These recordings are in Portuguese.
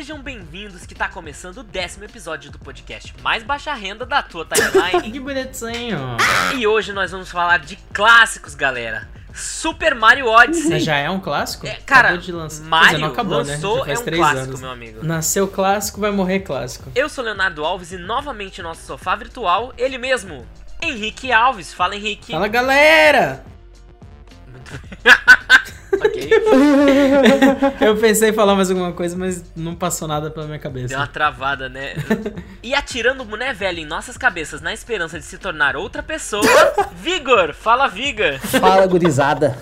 Sejam bem-vindos que tá começando o décimo episódio do podcast mais baixa renda da tua timeline. que bonitinho. e hoje nós vamos falar de clássicos, galera. Super Mario Odyssey. Já é um clássico? É, cara, Acabou de lançar. Mario dizer, acabou, né? lançou, Já faz é um três clássico, anos. meu amigo. Nasceu clássico, vai morrer clássico. Eu sou Leonardo Alves e novamente nosso sofá virtual, ele mesmo, Henrique Alves. Fala, Henrique. Fala, galera! ok. Eu pensei em falar mais alguma coisa, mas não passou nada pela minha Deu uma cabeça. travada, né? E atirando o boné velho em nossas cabeças na esperança de se tornar outra pessoa, Vigor. Fala, Vigor. Fala, gurizada.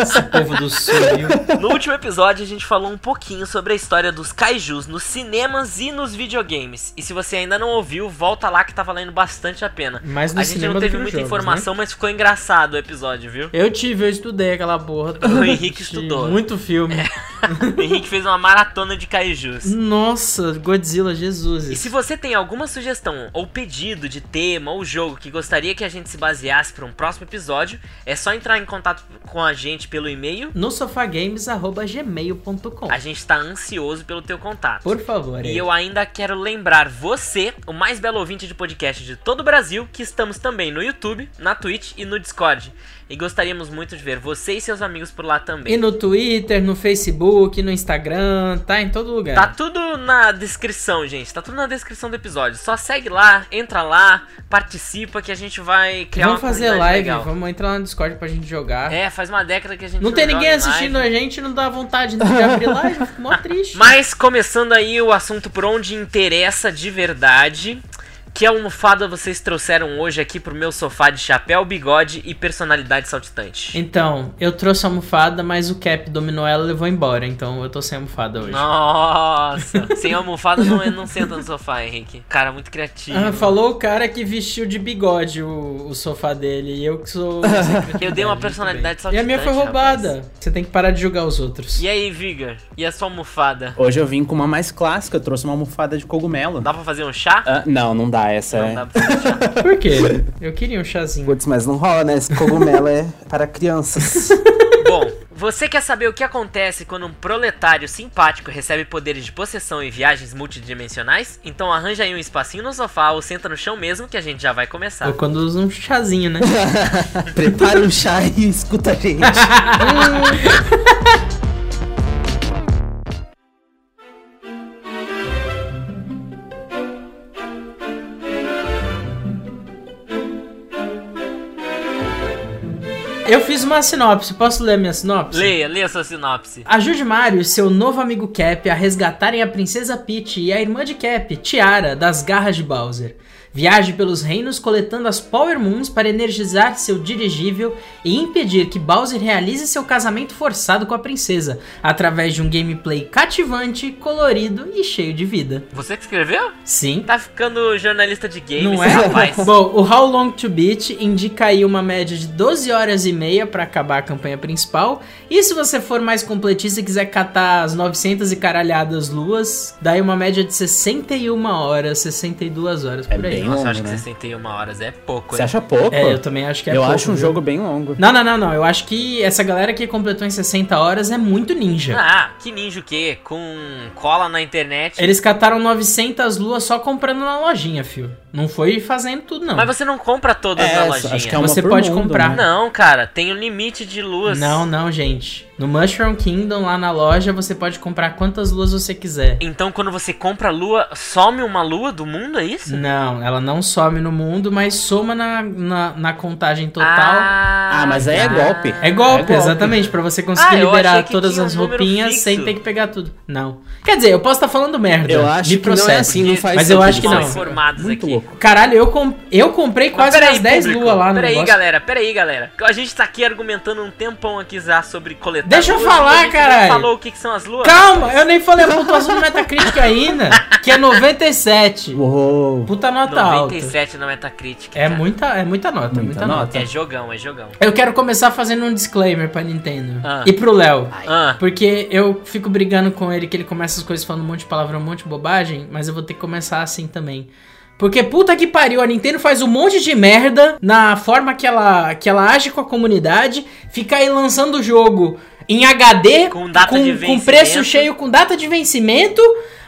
Esse povo do sonho. No último episódio a gente falou um pouquinho sobre a história dos kaijus nos cinemas e nos videogames. E se você ainda não ouviu, volta lá que tá valendo bastante a pena. Mais no a gente cinema não teve muita jogos, informação, mas ficou engraçado o episódio, viu? Eu tive, eu estudei aquela porra. O Henrique estudou. Muito filme. O Henrique fez uma maratona de kaijus. Nossa, Godzilla, Jesus. E se você tem alguma sugestão ou pedido de tema ou jogo que gostaria que a gente se baseasse para um próximo episódio, é só entrar em contato com a gente pelo e-mail. No sofagames.gmail.com A gente tá ansioso pelo teu contato. Por favor, E aí. eu ainda quero lembrar você, o mais belo ouvinte de podcast de todo o Brasil, que estamos também no YouTube, na Twitch e no Discord. E gostaríamos muito de ver você e seus amigos por lá também. E no Twitter, no Facebook, no Instagram, tá em todo lugar. Tá tudo na descrição, gente. Tá tudo na descrição do episódio. Só segue lá, entra lá, participa que a gente vai criar vamos uma fazer live, legal. vamos entrar no Discord pra gente jogar. É, faz uma década que a gente não tem joga ninguém assistindo live. a gente, não dá vontade de abrir live, fico mó triste. Mas começando aí o assunto por onde interessa de verdade. Que almofada vocês trouxeram hoje aqui pro meu sofá de chapéu, bigode e personalidade saltitante? Então, eu trouxe a almofada, mas o Cap dominou ela e levou embora, então eu tô sem almofada hoje. Nossa! Sem almofada não, não senta no sofá, Henrique. Cara, muito criativo. Ah, falou o cara que vestiu de bigode o, o sofá dele, e eu que sou... Eu dei uma personalidade E a saltitante. minha foi roubada. rapaz. Você tem que parar de julgar os outros. E aí, Vigor? E a sua almofada? Hoje eu vim com uma mais clássica, eu trouxe uma almofada de cogumelo. Dá pra fazer um chá? Ah, não, não dá, essa Não é... dá pra um chá. Por quê? Eu queria um chazinho. Putz, mas não rola, né? Esse cogumelo é para crianças. Bom, você quer saber o que acontece quando um proletário simpático recebe poderes de possessão e viagens multidimensionais? Então arranja aí um espacinho no sofá ou senta no chão mesmo que a gente já vai começar. Ou quando usa um chazinho, né? Prepara um chá e escuta a gente. Fiz uma sinopse, posso ler a minha sinopse? Leia, leia sua sinopse. Ajude Mario e seu novo amigo Cap a resgatarem a princesa Peach e a irmã de Cap, Tiara, das garras de Bowser. Viaje pelos reinos coletando as Power Moons para energizar seu dirigível e impedir que Bowser realize seu casamento forçado com a princesa, através de um gameplay cativante, colorido e cheio de vida. Você que escreveu? Sim. Tá ficando jornalista de games, Não é? rapaz. Bom, o How Long to Beat indica aí uma média de 12 horas e meia pra acabar a campanha principal. E se você for mais completista e quiser catar as 900 e caralhadas luas, dá aí uma média de 61 horas, 62 horas É por aí. bem Nossa, longo, acho que né? 61 horas é pouco, Você hein? acha pouco? É, eu também acho que é eu pouco, acho um viu? jogo bem longo. Não, não, não, não. Eu acho que essa galera que completou em 60 horas é muito ninja. Ah, que ninja o quê? Com cola na internet. Eles cataram 900 luas só comprando na lojinha, fio. Não foi fazendo tudo, não. Mas você não compra todas É, na acho lojinha. que é uma Você por pode mundo, comprar. né? Não, cara, tem um limite de luas. Não, não, gente. No Mushroom Kingdom, lá na loja, você pode comprar quantas luas você quiser. Então quando você compra a lua, some uma lua do mundo, é isso? Não, ela não some no mundo, mas soma na, na, na contagem total. Ah, mas aí é tá. golpe. É golpe, É golpe. exatamente, pra você conseguir Ah, liberar todas um as roupinhas fixo. sem ter que pegar tudo. Não. Quer dizer, eu posso estar falando merda. Eu acho Me que não é assim, não faz Mas eu acho que não. informados Muito aqui. louco. Caralho, eu, com... eu comprei Mas quase umas 10 público, luas lá no Peraí, negócio. galera, peraí, galera. A gente tá aqui argumentando um tempão aqui já sobre coletar Deixa eu falar, caralho. falou o que, que são as luas. Calma, eu nem falei a pontuação do Metacritic ainda, que é 97. Uou. Puta nota alta. 97 na Metacritic. É cara. muita, é muita nota, Muita muita nota. nota. É jogão, é jogão. Eu quero começar fazendo um disclaimer pra Nintendo. Ah. E pro Léo. Ah, Porque eu fico brigando com ele que ele começa as coisas falando um monte de palavrão, um monte de bobagem, mas eu vou ter que começar assim também. Porque puta que pariu, a Nintendo faz um monte de merda na forma que ela, que ela age com a comunidade, fica aí lançando o jogo em HD, Com de com preço cheio, com data de vencimento.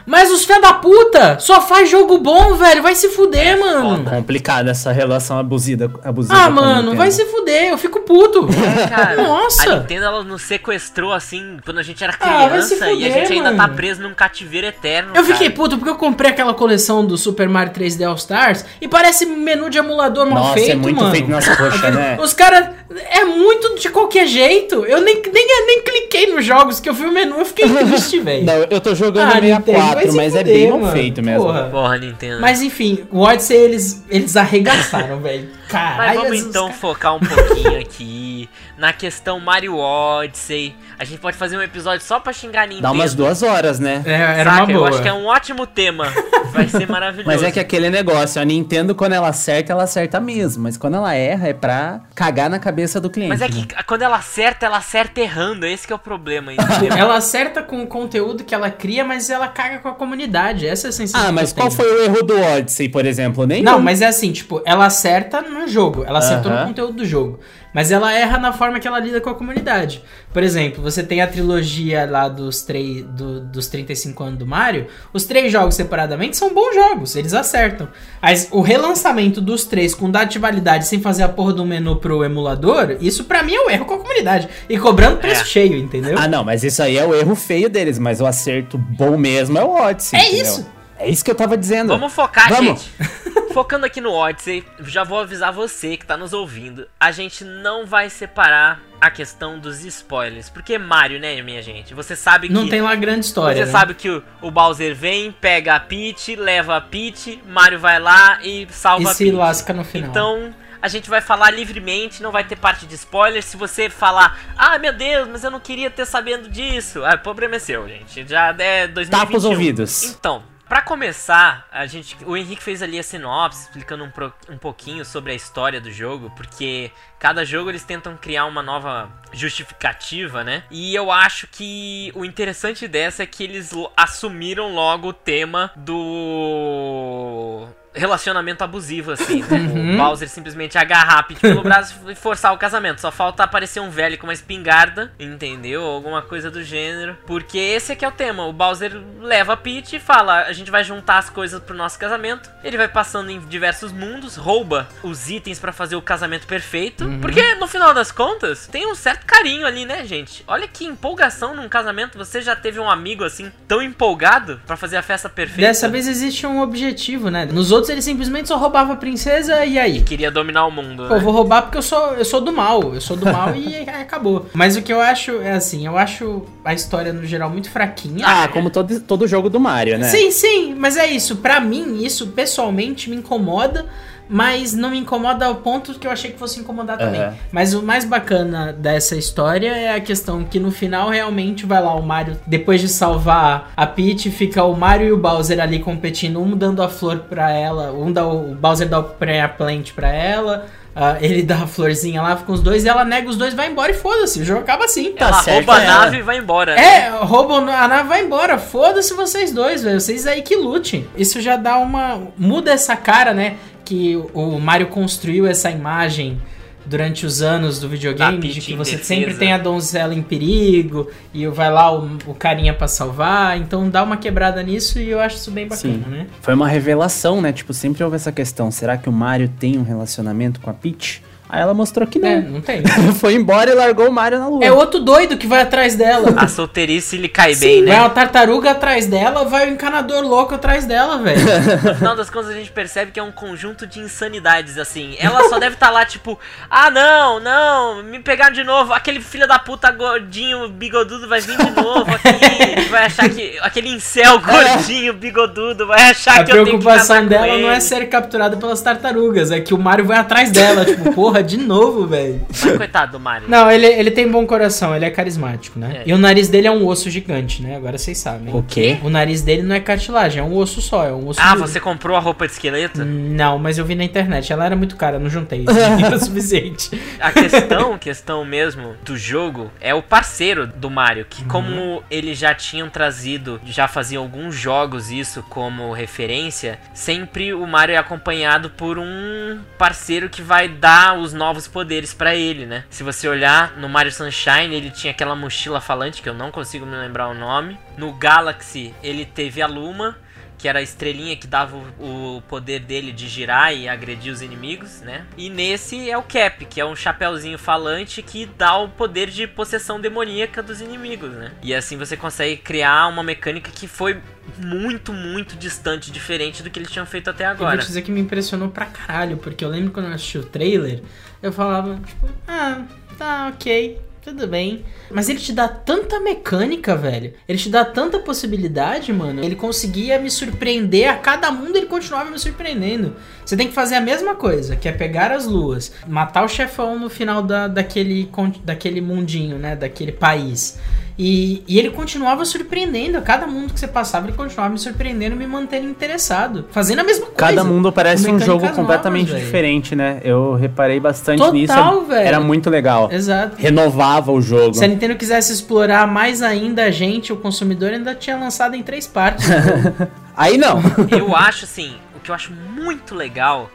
Mas os fé da puta só faz jogo bom, velho. Vai se fuder, É mano. Complicada essa relação abusiva. abusiva Ah, mano, vai se fuder. Eu fico puto. É, cara, Nossa. A Nintendo ela nos sequestrou assim quando a gente era Ah, vai criança se e a fuder, gente ainda tá mano. preso num cativeiro eterno. Eu fiquei cara. puto porque eu comprei aquela coleção do Super Mario 3D All Stars e parece menu de emulador mal Nossa, feito, é muito mano. feito nas coxas, né? Os caras. É muito de qualquer jeito. Eu nem, nem, nem cliquei nos jogos que eu vi o menu, eu fiquei triste, velho. Não, eu tô jogando Ah, Nintendo, vai 64, se mas é fuder, bem mal mano. feito mesmo. Porra. Porra, Nintendo. Mas enfim, o Odyssey eles, eles arregaçaram, velho. Mas Caralho, vamos esses então focar um pouquinho aqui na questão Mario Odyssey. A gente pode fazer um episódio só pra xingar Nintendo. Dá umas duas horas, né? É, era Saca? uma boa. Eu acho que é um ótimo tema. Vai ser maravilhoso. Mas é que aquele negócio, a Nintendo, quando ela acerta, ela acerta mesmo. Mas quando ela erra, é pra cagar na cabeça do cliente. Mas é né? que quando ela acerta, ela acerta errando. Esse que é o problema? Ela acerta com o conteúdo que ela cria, mas ela caga com a comunidade. Essa é a sensação. Ah, mas que eu qual tenho. foi o erro do Odyssey, por exemplo? Nem Não, mas é assim, tipo, ela acerta no jogo, ela acertou no Aham. conteúdo do jogo. Mas ela erra na forma que ela lida com a comunidade. Por exemplo, você tem a trilogia lá dos, três, do- dos 35 anos do Mario. Os três jogos separadamente são bons jogos, eles acertam. Mas o relançamento dos três com data de validade sem fazer a porra do menu pro emulador, isso pra mim é o erro com a comunidade. E cobrando preço É. cheio, entendeu? Ah, não, mas isso aí é o erro feio deles, mas o acerto bom mesmo é o Odyssey. É entendeu? isso. É isso que eu tava dizendo. Vamos focar, Vamos. gente. Focando aqui no Odyssey, já vou avisar você que tá nos ouvindo. A gente não vai separar a questão dos spoilers. Porque Mario, né, minha gente? Você sabe que. Não tem lá grande história. Você né? sabe que o, o Bowser vem, pega a Peach, leva a Peach, Mario vai lá e salva E a se Peach. lasca no final. Então, a gente vai falar livremente, não vai ter parte de spoiler. Se você falar, ah, meu Deus, mas eu não queria ter sabendo disso. Ah, o problema é seu, gente. Já é 2021. Tapa os ouvidos. Então, pra começar, a gente, o Henrique fez ali a sinopse, explicando um, pro- um pouquinho sobre a história do jogo, porque cada jogo eles tentam criar uma nova justificativa, né? E eu acho que o interessante dessa é que eles assumiram logo o tema do relacionamento abusivo, assim, né? Uhum. O Bowser simplesmente agarrar a Peach pelo braço e forçar o casamento. Só falta aparecer um velho com uma espingarda, entendeu? Alguma coisa do gênero. Porque esse aqui é o tema. O Bowser leva a Peach e fala: a gente vai juntar as coisas pro nosso casamento. Ele vai passando em diversos mundos, rouba os itens pra fazer o casamento perfeito. Uhum. Porque no final das contas, tem um certo carinho ali, né, gente? Olha que empolgação num casamento. Você já teve um amigo assim, tão empolgado pra fazer a festa perfeita? Dessa vez existe um objetivo, né? Nos outros ele simplesmente só roubava a princesa e aí? Queria dominar o mundo, Pô, eu né? vou roubar porque eu sou, eu sou do mal. Eu sou do mal e aí acabou. Mas o que eu acho é assim, eu acho a história no geral muito fraquinha. Ah, como todo, todo jogo do Mario, né? Sim, sim, mas é isso. Pra mim, isso pessoalmente me incomoda, mas não me incomoda ao ponto que eu achei que fosse incomodar também. Aham. Mas o mais bacana dessa história é a questão que no final realmente vai lá o Mario, depois de salvar a Peach, fica o Mario e o Bowser ali competindo, um dando a flor pra ela, um dá o, o Bowser dá o pré-plant pra ela. ah, ele dá a florzinha lá, fica os dois, e ela nega os dois, vai embora e foda-se. O jogo acaba assim. Tá Ela certo, rouba a é. nave e vai embora. né? É, roubam a nave vai embora. Foda-se vocês dois, velho. Vocês aí que lutem. Isso já dá uma. Muda essa cara, né? Que o Mario construiu essa imagem durante os anos do videogame, de que você defesa. sempre tem a donzela em perigo e vai lá o, o carinha pra salvar. Então dá uma quebrada nisso e eu acho isso bem bacana, Sim. né? Foi uma revelação, né? Tipo, sempre houve essa questão. Será que o Mario tem um relacionamento com a Peach? Aí ela mostrou que É, não. não tem. Foi embora e largou o Mario na lua. É outro doido que vai atrás dela. A solteirice lhe cai Sim, bem, vai né? uma tartaruga atrás dela, vai o encanador louco atrás dela, velho. No final das contas, a gente percebe que é um conjunto de insanidades, assim. Ela só deve estar lá, tipo, ah, não, não, me pegaram de novo. Aquele filho da puta gordinho, bigodudo, vai vir de novo aqui. Vai achar que. Aquele incel gordinho, bigodudo, vai achar A que eu tenho que preocupação casar com dela não é ele. ser capturada pelas tartarugas, é que o Mario vai atrás dela. tipo, porra, de novo, velho. Mas coitado do Mario. Não, ele, ele tem bom coração, ele é carismático, né? É. E o nariz dele é um osso gigante, né? Agora vocês sabem. O quê? O nariz dele não é cartilagem, é um osso só, é um osso Ah, duro. você comprou a roupa de esqueleto? Não, mas eu vi na internet, ela era muito cara, não juntei. Isso o suficiente. A questão, questão mesmo do jogo é o parceiro do Mario, que como eles já tinham trazido, já faziam alguns jogos isso como referência, sempre o Mario é acompanhado por um parceiro que vai dar os os novos poderes pra ele, né? Se você olhar no Mario Sunshine, ele tinha aquela mochila falante que eu não consigo me lembrar o nome. No Galaxy, ele teve a Luma que era a estrelinha que dava o, o, poder dele de girar e agredir os inimigos, né? E nesse é o Cap, que é um chapéuzinho falante que dá o poder de possessão demoníaca dos inimigos, né? E assim você consegue criar uma mecânica que foi muito, muito distante, diferente do que eles tinham feito até agora. Eu vou te dizer que me impressionou pra caralho, porque eu lembro quando eu assisti o trailer, eu falava, tipo, ah, tá, ok tudo bem. Mas ele te dá tanta mecânica, velho. Ele te dá tanta possibilidade, mano. Ele conseguia me surpreender. A cada mundo ele continuava me surpreendendo. Você tem que fazer a mesma coisa, que é pegar as luas, matar o chefão no final da, daquele, daquele mundinho, né? Daquele país. E, e, ele continuava surpreendendo. A cada mundo que você passava, ele continuava me surpreendendo, me mantendo interessado. Fazendo a mesma coisa. Cada mundo parece um jogo completamente novas, diferente, né? Eu reparei bastante Total, nisso. Velho. Era muito legal. Exato. Renovava o jogo. Se a Nintendo quisesse explorar mais ainda a gente, o consumidor, ainda tinha lançado em três partes. Aí não. Eu acho assim, o que eu acho muito legal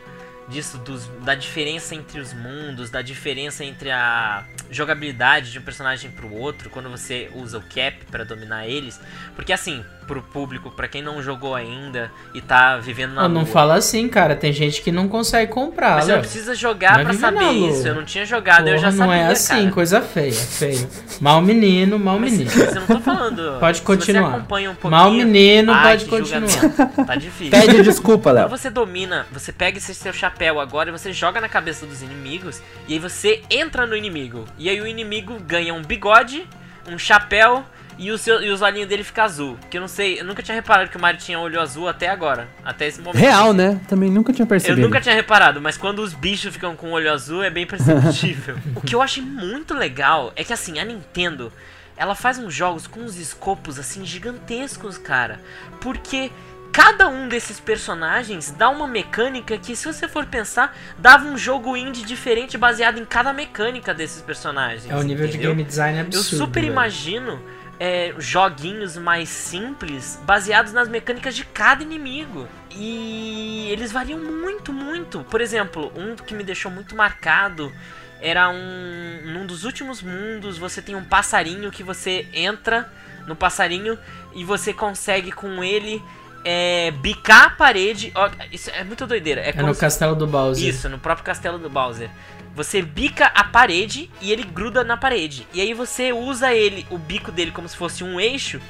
disso, dos, da diferença entre os mundos, da diferença entre a jogabilidade de um personagem pro outro, quando você usa o cap para dominar eles. Porque assim, pro público, para quem não jogou ainda e tá vivendo na eu Não lua. fala assim, cara, tem gente que não consegue comprar. Mas você não precisa jogar para saber isso. Eu não tinha jogado, Porra, eu já sabia, Não é assim, cara. coisa feia, feio. Mal menino, mal mas, menino. Mas eu não tô falando. Pode continuar. você acompanha um mal menino, ai, pode continuar. Julgamento. Tá difícil. Pede desculpa, Léo. Quando você domina, você pega esse seu chapéu agora e você joga na cabeça dos inimigos e aí você entra no inimigo. E aí o inimigo ganha um bigode, um chapéu e, o seu, e os olhinhos dele ficam azul. Que eu não sei, eu nunca tinha reparado que o Mario tinha olho azul até agora. Até esse momento. Real, né? Também nunca tinha percebido. Eu nunca tinha reparado, mas quando os bichos ficam com olho azul é bem perceptível. o que eu achei muito legal é que assim, a Nintendo. Ela faz uns jogos com uns escopos assim gigantescos, cara. Porque cada um desses personagens dá uma mecânica que, se você for pensar, dava um jogo indie diferente baseado em cada mecânica desses personagens. É o nível entendeu? de game design absurdo. Eu super velho. imagino é, joguinhos mais simples baseados nas mecânicas de cada inimigo. E eles variam muito, muito. Por exemplo, um que me deixou muito marcado era um. Num dos últimos mundos, você tem um passarinho que você entra no passarinho e você consegue com ele é, bicar a parede. Ó, isso é muito doideira. É, é no se... castelo do Bowser. Isso, no próprio castelo do Bowser. Você bica a parede e ele gruda na parede. E aí você usa ele, o bico dele, como se fosse um eixo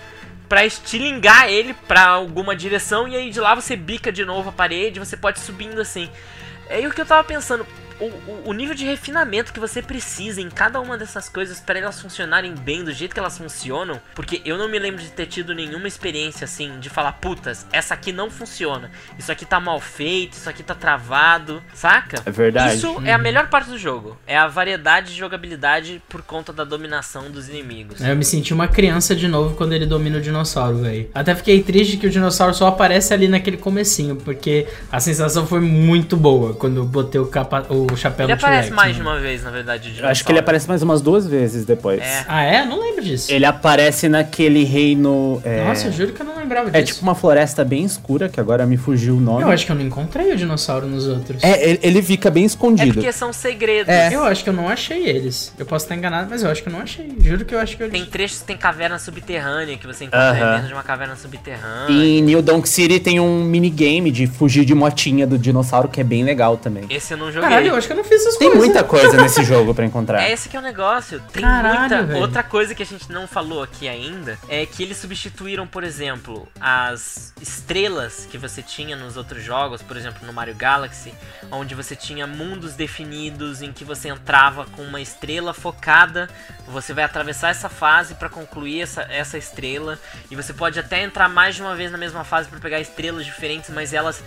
para estilingar ele para alguma direção e aí de lá você bica de novo a parede, você pode subindo assim. É o que eu tava pensando, o, o, nível de refinamento que você precisa em cada uma dessas coisas para elas funcionarem bem do jeito que elas funcionam, porque eu não me lembro de ter tido nenhuma experiência assim de falar, putas, essa aqui não funciona, isso aqui tá mal feito, isso aqui tá travado, saca? É verdade. Isso uhum. é a melhor parte do jogo, é a variedade de jogabilidade por conta da dominação dos inimigos. Eu me senti uma criança de novo quando ele domina o dinossauro, velho. Até fiquei triste que o dinossauro só aparece ali naquele comecinho, porque a sensação foi muito boa quando eu botei o capa o o chapéu Ele aparece mais de uma vez, na verdade. Eu acho que ele aparece mais umas duas vezes depois. É. Ah, é? Não lembro disso. Ele aparece naquele reino. É... Nossa, eu juro que eu não lembrava é disso. É tipo uma floresta bem escura, que agora me fugiu o nome. Eu acho que eu não encontrei o dinossauro nos outros. É, ele, ele fica bem escondido. É porque são segredos. É. Eu acho que eu não achei eles. Eu posso estar enganado, mas eu acho que eu não achei. Juro que eu acho que eu Tem trechos que tem caverna subterrânea, que você encontra uh -huh. dentro de uma caverna subterrânea. E em New Donk City tem um minigame de fugir de motinha do dinossauro, que é bem legal também. Esse eu não joguei. Caralho, eu acho que eu não fiz essas tem coisas. Tem muita coisa nesse jogo para encontrar. É esse que é o negócio. Tem Caralho, muita. Véio. Outra coisa que a gente não falou aqui ainda é que eles substituíram, por exemplo, as estrelas que você tinha nos outros jogos, por exemplo, no Mario Galaxy, onde você tinha mundos definidos em que você entrava com uma estrela focada, você vai atravessar essa fase para concluir essa, essa estrela, e você pode até entrar mais de uma vez na mesma fase para pegar estrelas diferentes, mas elas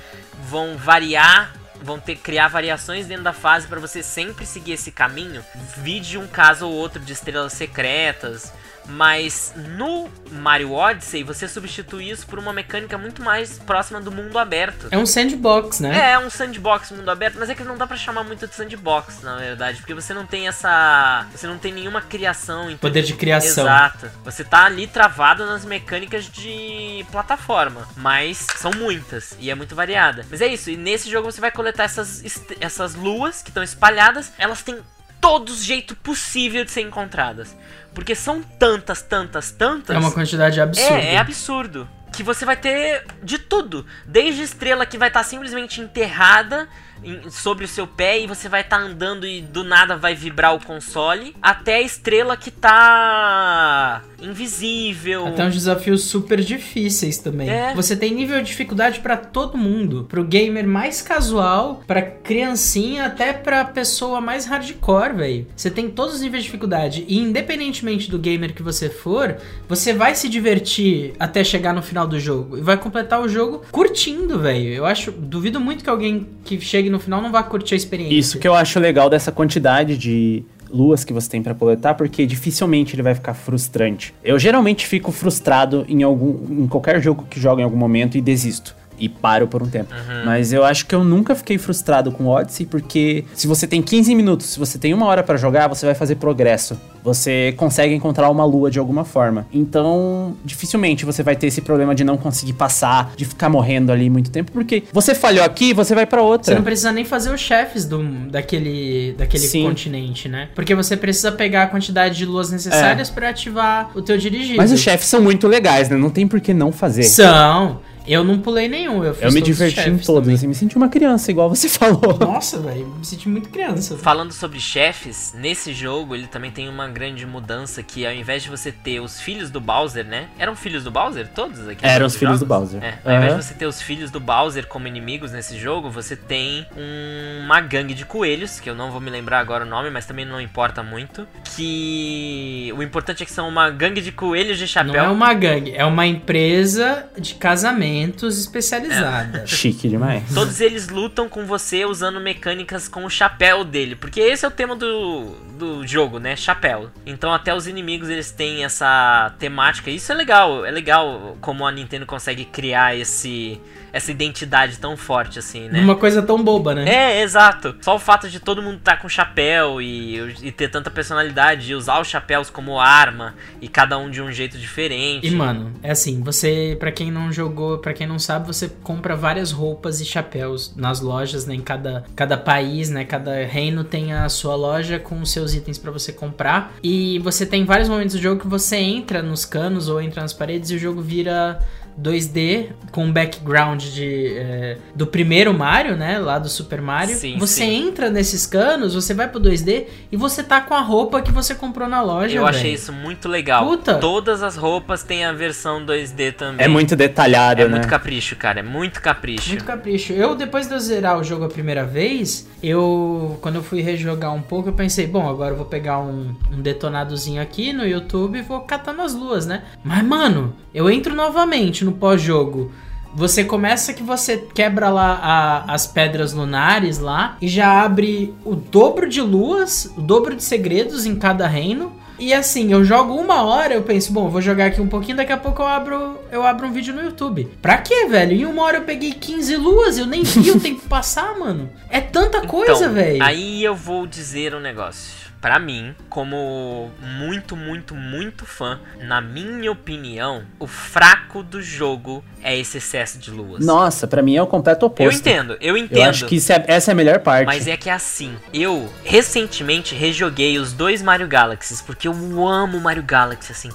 vão variar vão ter criar variações dentro da fase para você sempre seguir esse caminho. Vide um caso ou outro de estrelas secretas, Mas no Mario Odyssey você substitui isso por uma mecânica muito mais próxima do mundo aberto. É um sandbox, né? É, é um sandbox mundo aberto, mas é que não dá para chamar muito de sandbox, na verdade, porque você não tem essa, você não tem nenhuma criação, então... poder de criação. Exato. Você tá ali travado nas mecânicas de plataforma, mas são muitas e é muito variada. Mas é isso, e nesse jogo você vai coletar essas essas luas que estão espalhadas, elas têm todos jeito possível de ser encontradas. Porque são tantas, tantas, tantas. É uma quantidade absurda. É, é absurdo. Que você vai ter de tudo. Desde estrela que vai estar tá simplesmente enterrada em, sobre o seu pé e você vai estar tá andando e do nada vai vibrar o console, até a estrela que tá invisível. Até uns desafios super difíceis também. É. Você tem nível de dificuldade para todo mundo, pro gamer mais casual, pra criancinha, até pra pessoa mais hardcore, velho. Você tem todos os níveis de dificuldade e independentemente do gamer que você for, você vai se divertir até chegar no final do jogo e vai completar o jogo curtindo, velho. Eu acho, duvido muito que alguém que chegue no final não vá curtir a experiência. Isso que eu acho legal dessa quantidade de luas que você tem para coletar, porque dificilmente ele vai ficar frustrante. Eu geralmente fico frustrado em algum em qualquer jogo que jogo em algum momento e desisto e paro por um tempo. Uhum. Mas eu acho que eu nunca fiquei frustrado com Odyssey, porque se você tem 15 minutos, se você tem uma hora para jogar, você vai fazer progresso. Você consegue encontrar uma lua de alguma forma. Então, dificilmente você vai ter esse problema de não conseguir passar, de ficar morrendo ali muito tempo, porque você falhou aqui, você vai para outra. Você não precisa nem fazer os chefes do, daquele, daquele continente, né? Porque você precisa pegar a quantidade de luas necessárias é. para ativar o teu dirigível. Mas os chefes são muito legais, né? Não tem por que não fazer. São. Eu não pulei nenhum, eu fiz Eu me diverti em todos, assim, me senti uma criança, igual você falou. Nossa, velho, me senti muito criança. Falando sobre chefes, nesse jogo ele também tem uma grande mudança que ao invés de você ter os filhos do Bowser, né? Eram filhos do Bowser todos aqui? Eram os filhos jogos? do Bowser. É, ao uhum. invés de você ter os filhos do Bowser como inimigos nesse jogo, você tem um, uma gangue de coelhos, que eu não vou me lembrar agora o nome, mas também não importa muito, que o importante é que são uma gangue de coelhos de chapéu. Não é uma gangue, é uma empresa de casamento especializada. É. Chique demais. Todos eles lutam com você usando mecânicas com o chapéu dele, porque esse é o tema do, do jogo, né? Chapéu. Então até os inimigos eles têm essa temática. Isso é legal, é legal como a Nintendo consegue criar esse essa identidade tão forte assim, né? Uma coisa tão boba, né? É, exato. Só o fato de todo mundo estar tá com chapéu e, e ter tanta personalidade, e usar os chapéus como arma e cada um de um jeito diferente. E mano, é assim, você, para quem não jogou, para quem não sabe, você compra várias roupas e chapéus nas lojas, né, em cada cada país, né, cada reino tem a sua loja com os seus itens para você comprar. E você tem vários momentos do jogo que você entra nos canos ou entra nas paredes e o jogo vira 2D com background de, é, do primeiro Mario, né? Lá do Super Mario. Sim, você sim. entra nesses canos, você vai pro 2D e você tá com a roupa que você comprou na loja. Eu véio. achei isso muito legal. Puta. Todas as roupas têm a versão 2D também. É muito detalhado, é né? É muito capricho, cara. É muito capricho. Muito capricho. Eu, depois de eu zerar o jogo a primeira vez, eu. Quando eu fui rejogar um pouco, eu pensei, bom, agora eu vou pegar um, um detonadozinho aqui no YouTube e vou catando as luas, né? Mas, mano, eu entro novamente no pós-jogo. Você começa que você quebra lá a, as pedras lunares lá e já abre o dobro de luas, o dobro de segredos em cada reino. E assim, eu jogo uma hora, eu penso, bom, vou jogar aqui um pouquinho, daqui a pouco eu abro, eu abro um vídeo no YouTube. Pra quê, velho? Em uma hora eu peguei 15 luas, eu nem vi o tempo passar, mano. É tanta coisa, então, velho. Aí eu vou dizer um negócio para mim, como muito, muito, muito fã, na minha opinião, o fraco do jogo é esse excesso de luas. Nossa, para mim é o completo oposto. Eu entendo, eu entendo. Eu acho que é, essa é a melhor parte. Mas é que é assim, eu recentemente rejoguei os dois Mario Galaxies, porque eu amo Mario Galaxy, assim.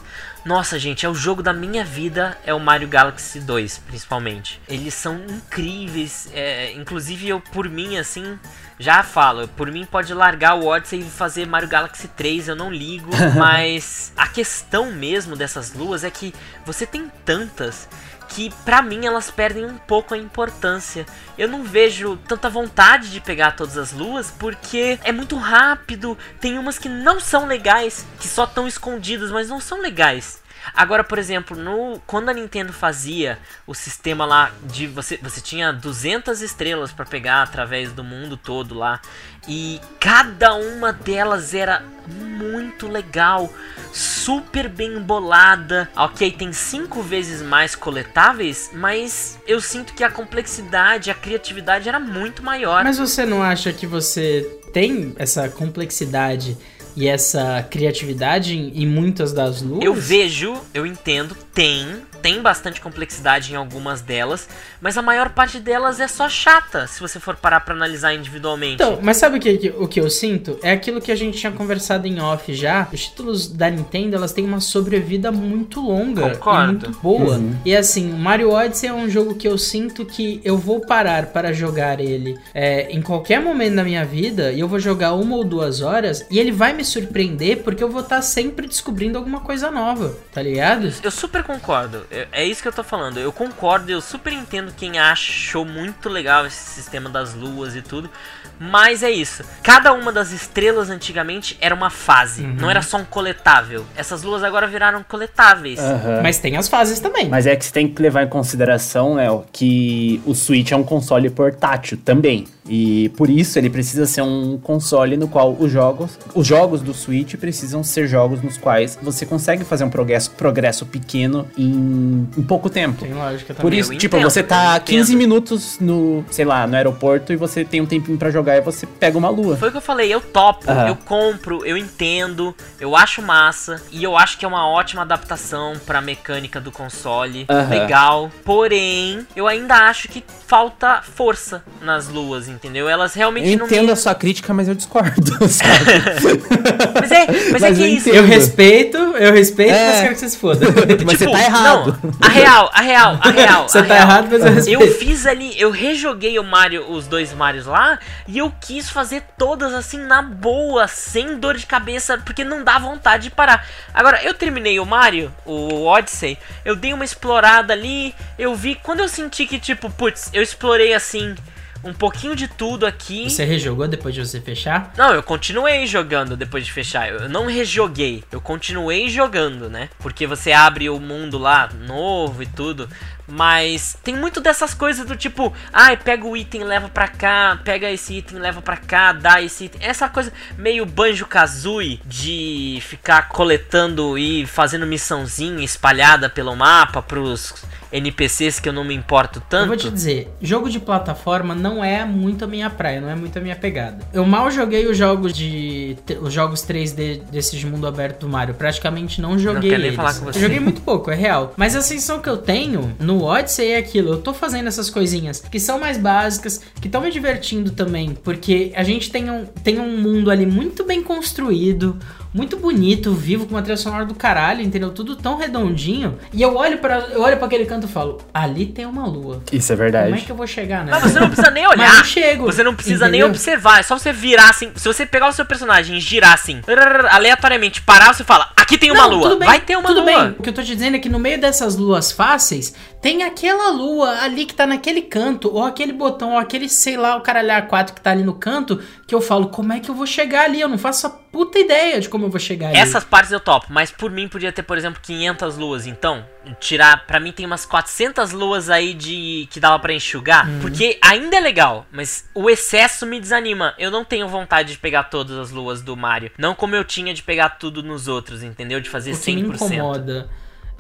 Nossa, gente, é o jogo da minha vida, é o Mario Galaxy 2, principalmente. Eles são incríveis, é, inclusive eu, por mim, assim, já falo, por mim pode largar o Odyssey e fazer Mario Galaxy 3, eu não ligo, mas a questão mesmo dessas luas é que você tem tantas que para mim elas perdem um pouco a importância. Eu não vejo tanta vontade de pegar todas as luas porque é muito rápido. Tem umas que não são legais, que só estão escondidas, mas não são legais. Agora, por exemplo, no quando a Nintendo fazia o sistema lá de você você tinha 200 estrelas para pegar através do mundo todo lá e cada uma delas era muito legal, super bem bolada. OK, tem cinco vezes mais coletáveis, mas eu sinto que a complexidade, a criatividade era muito maior. Mas você não acha que você tem essa complexidade e essa criatividade em, em muitas das luas? Eu vejo, eu entendo, tem, tem bastante complexidade em algumas delas, mas a maior parte delas é só chata, se você for parar pra analisar individualmente. Então, mas sabe o que, o que eu sinto? É aquilo que a gente tinha conversado em off já. Os títulos da Nintendo, elas têm uma sobrevida muito longa Concordo. e muito boa. E assim, o Mario Odyssey é um jogo que eu sinto que eu vou parar para jogar ele é, em qualquer momento da minha vida e eu vou jogar uma ou duas horas e ele vai me surpreender porque eu vou estar sempre descobrindo alguma coisa nova, tá ligado? Eu super concordo. É- É isso que eu tô falando. Eu concordo, eu super entendo quem achou muito legal esse sistema das luas e tudo. Mas é isso. Cada uma das estrelas antigamente era uma fase, não era só um coletável. Essas luas agora viraram coletáveis. Aham. Mas tem as fases também. Mas é que você tem que levar em consideração, Léo, que o Switch é um console portátil também. E por isso ele precisa ser um console no qual os jogos, os jogos do Switch precisam ser jogos nos quais você consegue fazer um progresso, progresso pequeno em, em pouco tempo. Tem lógica Por também. isso, eu tipo, entendo, você tá entendo. 15 minutos no, sei lá, no aeroporto e você tem um tempinho pra jogar e você pega uma lua. Foi o que eu falei, eu topo, Aham. eu compro, eu entendo, eu acho massa e eu acho que é uma ótima adaptação pra mecânica do console, Aham. legal. Porém, eu ainda acho que falta força nas luas, entendeu? Elas realmente Eu não entendo me... a sua crítica, mas eu discordo, sabe? Mas é, mas é Mas que eu é isso. entendo. Eu respeito, eu respeito, É. mas quero que você se foda. mas você Tipo, tá errado. A real, a real, a real. Você a tá real. errado, mas eu respeito. Eu fiz ali, eu rejoguei o Mario, os dois Marios lá, e eu quis fazer todas assim na boa, sem dor de cabeça, porque não dá vontade de parar. Agora, eu terminei o Mario, o Odyssey, eu dei uma explorada ali, eu vi, quando eu senti que tipo, putz, eu explorei assim um pouquinho de tudo aqui. Você rejogou depois de você fechar? Não, eu continuei jogando depois de fechar. Eu não rejoguei, eu continuei jogando, né? Porque você abre o mundo lá novo e tudo. Mas tem muito dessas coisas do tipo, ai, pega o item, leva pra cá, pega esse item, leva pra cá, dá esse item. Essa coisa meio Banjo Kazooie de ficar coletando e fazendo missãozinha espalhada pelo mapa pros NPCs que eu não me importo tanto. Eu vou te dizer, jogo de plataforma não é muito a minha praia, não é muito a minha pegada. Eu mal joguei os jogos de os jogos 3D desse de mundo aberto do Mario, praticamente não joguei quero nem eles. falar com você. Eu joguei muito pouco, é real. Mas a sensação que eu tenho no Odyssey é aquilo, eu tô fazendo essas coisinhas que são mais básicas, que estão me divertindo também, porque a gente tem um, tem um mundo ali muito bem construído, muito bonito, vivo, com uma trilha sonora do caralho, entendeu? Tudo tão redondinho. E eu olho para eu olho para aquele canto e falo, ali tem uma lua. Isso é Como é verdade. que eu vou chegar nela? Mas você não precisa nem olhar. Mas eu chego, Você não precisa nem entendeu? observar. É só você virar assim. Se você pegar o seu personagem e girar assim, aleatoriamente, parar, você fala: Aqui tem uma Não, lua. tudo bem, Vai ter uma tudo lua. bem. O que eu tô te dizendo é que no meio dessas luas fáceis, tem aquela lua ali que tá naquele canto, ou aquele botão, ou aquele, sei lá, o caralhar 4 que tá ali no canto, que eu falo, como é que eu vou chegar ali? Eu não faço a puta ideia de como eu vou chegar ali. Essas partes eu topo, mas por mim podia ter, por exemplo, 500 luas. Então, tirar. Pra mim tem umas 400 luas aí de que dava pra enxugar. Uhum. Porque ainda é legal, mas o excesso me desanima. Eu não tenho vontade de pegar todas as luas do Mario. Não como eu tinha de pegar tudo nos outros, entendeu? De fazer O que me 100%. incomoda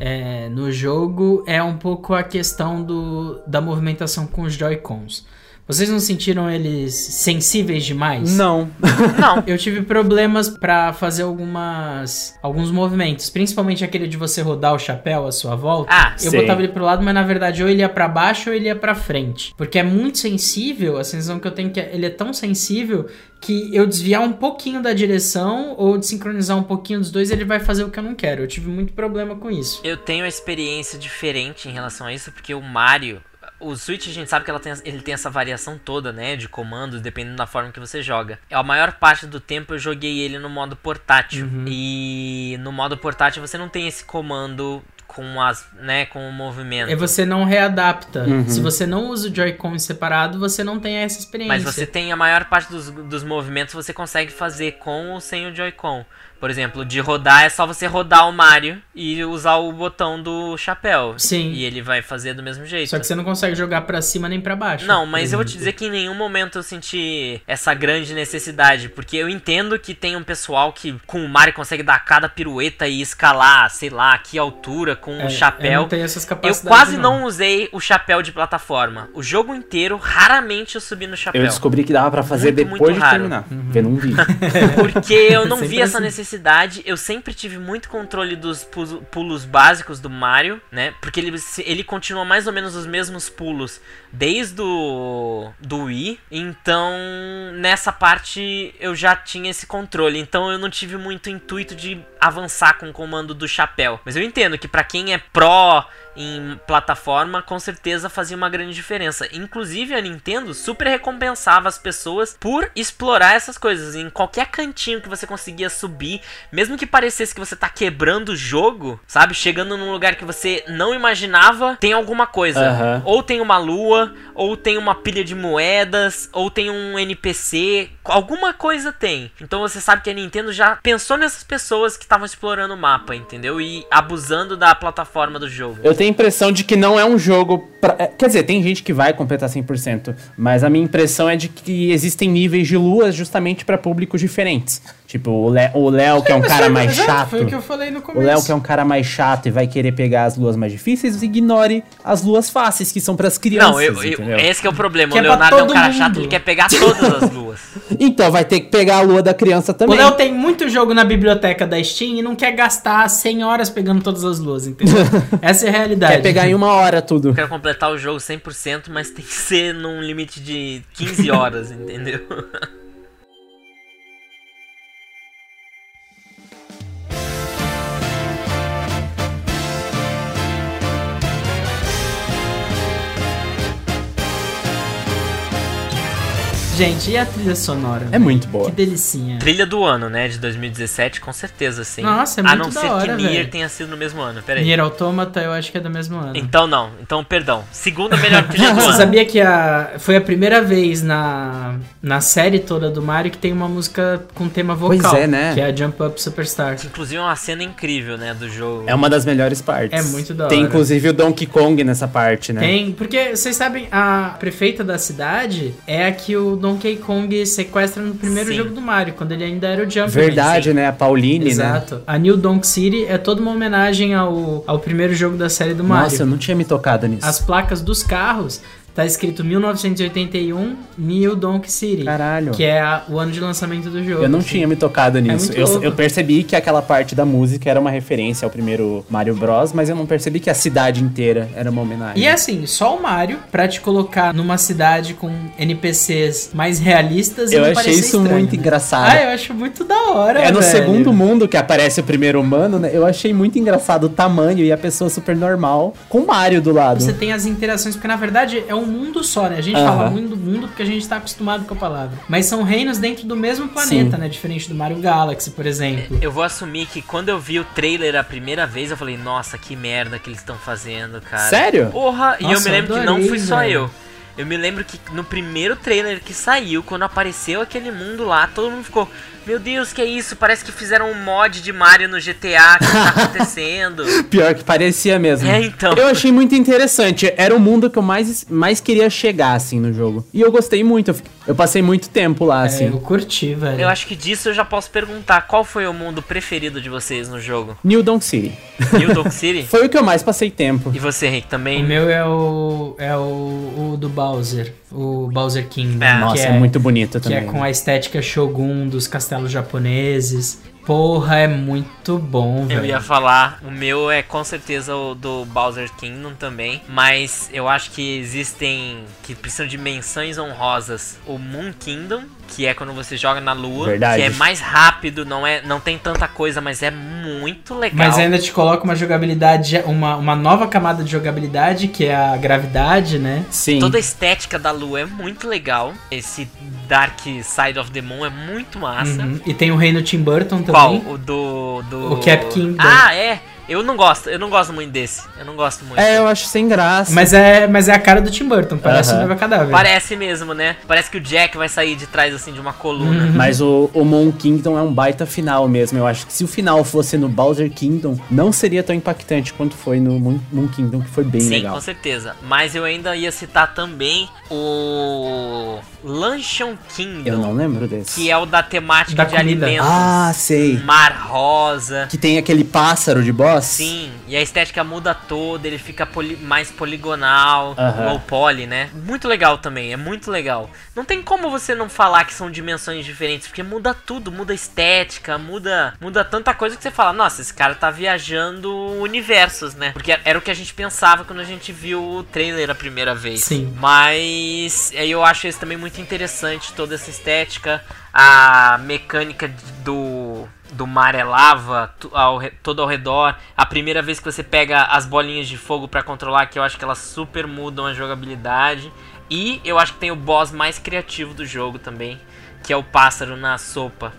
é, no jogo é um pouco a questão do, da movimentação com os Joy-Cons. Vocês não sentiram eles sensíveis demais? Não. Não. Eu tive problemas pra fazer algumas alguns movimentos, principalmente aquele de você rodar o chapéu à sua volta. Ah, eu sei. botava ele pro lado, mas na verdade ou ele ia pra baixo ou ele ia pra frente, porque é muito sensível. A sensação que eu tenho é que ele é tão sensível que eu desviar um pouquinho da direção ou desincronizar um pouquinho dos dois, ele vai fazer o que eu não quero. Eu tive muito problema com isso. Eu tenho uma experiência diferente em relação a isso, porque o Mario. O Switch a gente sabe que ela tem, ele tem essa variação toda, né? De comandos, dependendo da forma que você joga. A maior parte do tempo eu joguei ele no modo portátil. E no modo portátil você não tem esse comando com as. né? Com o movimento. E você não readapta. Uhum. Se você não usa o Joy-Con separado, você não tem essa experiência. Mas você tem a maior parte dos, dos movimentos você consegue fazer com ou sem o Joy-Con. Por exemplo, de rodar é só você rodar o Mario e usar o botão do chapéu. Sim. E ele vai fazer do mesmo jeito. Só que você não consegue jogar pra cima nem pra baixo. Não, mas eu vou te exemplo. dizer que em nenhum momento eu senti essa grande necessidade, porque eu entendo que tem um pessoal que com o Mario consegue dar cada pirueta e escalar, sei lá, que altura com É, o Eu chapéu. não tenho essas Eu capacidades. quase não usei o chapéu de plataforma. O jogo inteiro, raramente eu subi no chapéu. Eu descobri que dava pra fazer Muito, depois muito de terminar. Vendo um vídeo. Porque eu não Sempre vi essa assim. Eu sempre tive muito controle dos pu- pulos básicos do Mario, né? Porque ele, ele continua mais ou menos os mesmos pulos desde o do Wii. Então, nessa parte eu já tinha esse controle. Então eu não tive muito intuito de avançar com o comando do chapéu. Mas eu entendo que pra quem é pró em plataforma, com certeza fazia uma grande diferença. Inclusive a Nintendo super recompensava as pessoas por explorar essas coisas. Em qualquer cantinho que você conseguia subir, mesmo que parecesse que você tá quebrando o jogo, sabe? Chegando num lugar que você não imaginava, tem alguma coisa. Aham. Ou tem uma lua, ou tem uma pilha de moedas, ou tem um NPC, alguma coisa tem. Então você sabe que a Nintendo já pensou nessas pessoas que estavam explorando o mapa, entendeu? E abusando da plataforma do jogo. Eu tenho a impressão de que não é um jogo. Pra... é, Quer dizer, tem gente que vai completar 100%, mas a minha impressão é de que existem níveis de luas justamente pra públicos diferentes. Tipo, o Le- o Léo, que é um cara mais chato. Foi o que eu falei no O começo. Léo, que é um cara mais chato e vai querer pegar as luas mais difíceis, ignore as luas fáceis, que são pras crianças. Não, eu, eu- esse que é o problema. Que o é Leonardo é um todo cara mundo. chato, ele quer pegar todas as luas. Então, vai ter que pegar a lua da criança O também. Léo tem muito jogo na biblioteca da Steam e não quer gastar 100 horas pegando todas as luas, entendeu? Essa é a realidade. Quer pegar em uma hora tudo. Eu quero completar o jogo 100%, mas tem que ser num limite de 15 horas, entendeu? Gente, e a trilha sonora? É muito boa. Que delicinha. Trilha do ano, né? De 2017, com certeza, sim. Nossa, é A muito não da ser hora, que Nier velho. tenha sido no mesmo ano. Peraí. Nier Automata eu acho que é do mesmo ano. Então não. Então, perdão. Segunda melhor trilha do Você ano. sabia que a, foi a primeira vez na, na série toda do Mario que tem uma música com tema vocal. Pois é, né? Que é a Jump Up Superstar. Inclusive é uma cena incrível, né? Do jogo. É uma das melhores partes. É muito da Tem hora. inclusive o Donkey Kong nessa parte, né? Tem, porque vocês sabem, a prefeita da cidade é a que o Donkey Kong sequestra no primeiro Sim. jogo do Mario, quando ele ainda era o Jumpman. Verdade, sim. né? A Pauline, né? Exato. A New Donk City é toda uma homenagem ao, ao primeiro jogo da série do Mario. Nossa, eu não tinha me tocado nisso. As placas dos carros tá escrito 1981 New Donk City. Caralho. Que é a- o ano de lançamento do jogo. Eu não assim. tinha me tocado nisso. muito eu, eu percebi que aquela parte da música era uma referência ao primeiro Mario Bros, mas eu não percebi que a cidade inteira era uma homenagem. E assim, só o Mario pra te colocar numa cidade com NPCs mais realistas e eu achei isso estranho, muito né? engraçado. Ah, eu acho muito da hora, é no velho. segundo mundo que aparece o primeiro humano, né? Eu achei muito engraçado o tamanho e a pessoa super normal com o Mario do lado. Você tem as interações, porque na verdade é um mundo só, né? A gente Aham. fala mundo, mundo porque a gente tá acostumado com a palavra. Mas são reinos dentro do mesmo planeta, Sim. né? Diferente do Mario Galaxy, por exemplo. Eu vou assumir que quando eu vi o trailer a primeira vez, eu falei, nossa, que merda que eles estão fazendo, cara. Sério? Porra, e eu Nossa, me lembro eu que não adorei, fui só velho. eu. Eu me lembro que no primeiro trailer que saiu, quando apareceu aquele mundo lá, todo mundo ficou, meu Deus, que é isso? Parece que fizeram um mod de Mario no GTA, o que tá acontecendo? Pior que parecia mesmo. É, então. Eu achei muito interessante. Era o mundo que eu mais, mais queria chegar, assim, no jogo. E eu gostei muito. Eu, passei muito tempo lá, É, assim. eu curti, velho. Eu acho que disso eu já posso perguntar, qual foi o mundo preferido de vocês no jogo? New Donk City. New Donk City? Foi o que eu mais passei tempo. E você, Rick, O também? meu é o. é o, o do Bowser. O Bowser Kingdom. É. que Nossa, é, muito bonito Que também. é com a estética Shogun dos castelos japoneses. Porra, é muito bom, velho. Eu ia falar, o meu é com certeza o do Bowser Kingdom também, mas eu acho que existem que precisam de menções honrosas. O Moon Kingdom, que é quando você joga na lua, Verdade. que é mais rápido, não é, não tem tanta coisa, mas é muito legal. Mas ainda te coloca uma jogabilidade, uma, uma nova camada de jogabilidade, que é a gravidade, né? Sim. Toda a estética da lua é muito legal. Esse Dark Side of the Moon é muito massa. Uhum. E tem o reino Tim Burton também. Qual? O do, do. O Cap Kingdom. Ah, é! Eu não gosto, eu não gosto muito desse. Eu não gosto muito. É, eu acho sem graça. Mas é, mas é a cara do Tim Burton, parece Aham. um Cadáver. Parece mesmo, né? Parece que o Jack vai sair de trás assim de uma coluna. Mas o, o Moon Kingdom é um baita final mesmo. Eu acho que se o final fosse no Bowser Kingdom, não seria tão impactante quanto foi no Moon, Moon Kingdom, que foi bem Sim, legal. com certeza. Mas eu ainda ia citar também o Luncheon Kingdom, Eu não lembro desse. que é o da temática Da de comida. alimentos. Ah, sei. Mar rosa. Que tem aquele pássaro de boss? Sim, e a estética muda toda, ele fica poli- mais poligonal, Aham. ou poly, né? Muito legal também, é muito legal. Não tem como você não falar que são dimensões diferentes, porque muda tudo, muda a estética, muda, muda tanta coisa que você fala, nossa, esse cara tá viajando universos, né? Porque era o que a gente pensava quando a gente viu o trailer a primeira vez. Sim. Mas aí eu acho esse também muito interessante, toda essa estética, a mecânica do do mar é lava, ao todo ao redor. A primeira vez que você pega as bolinhas de fogo pra controlar, que eu acho que elas super mudam a jogabilidade. E eu acho que tem o boss mais criativo do jogo também, que é o pássaro na sopa.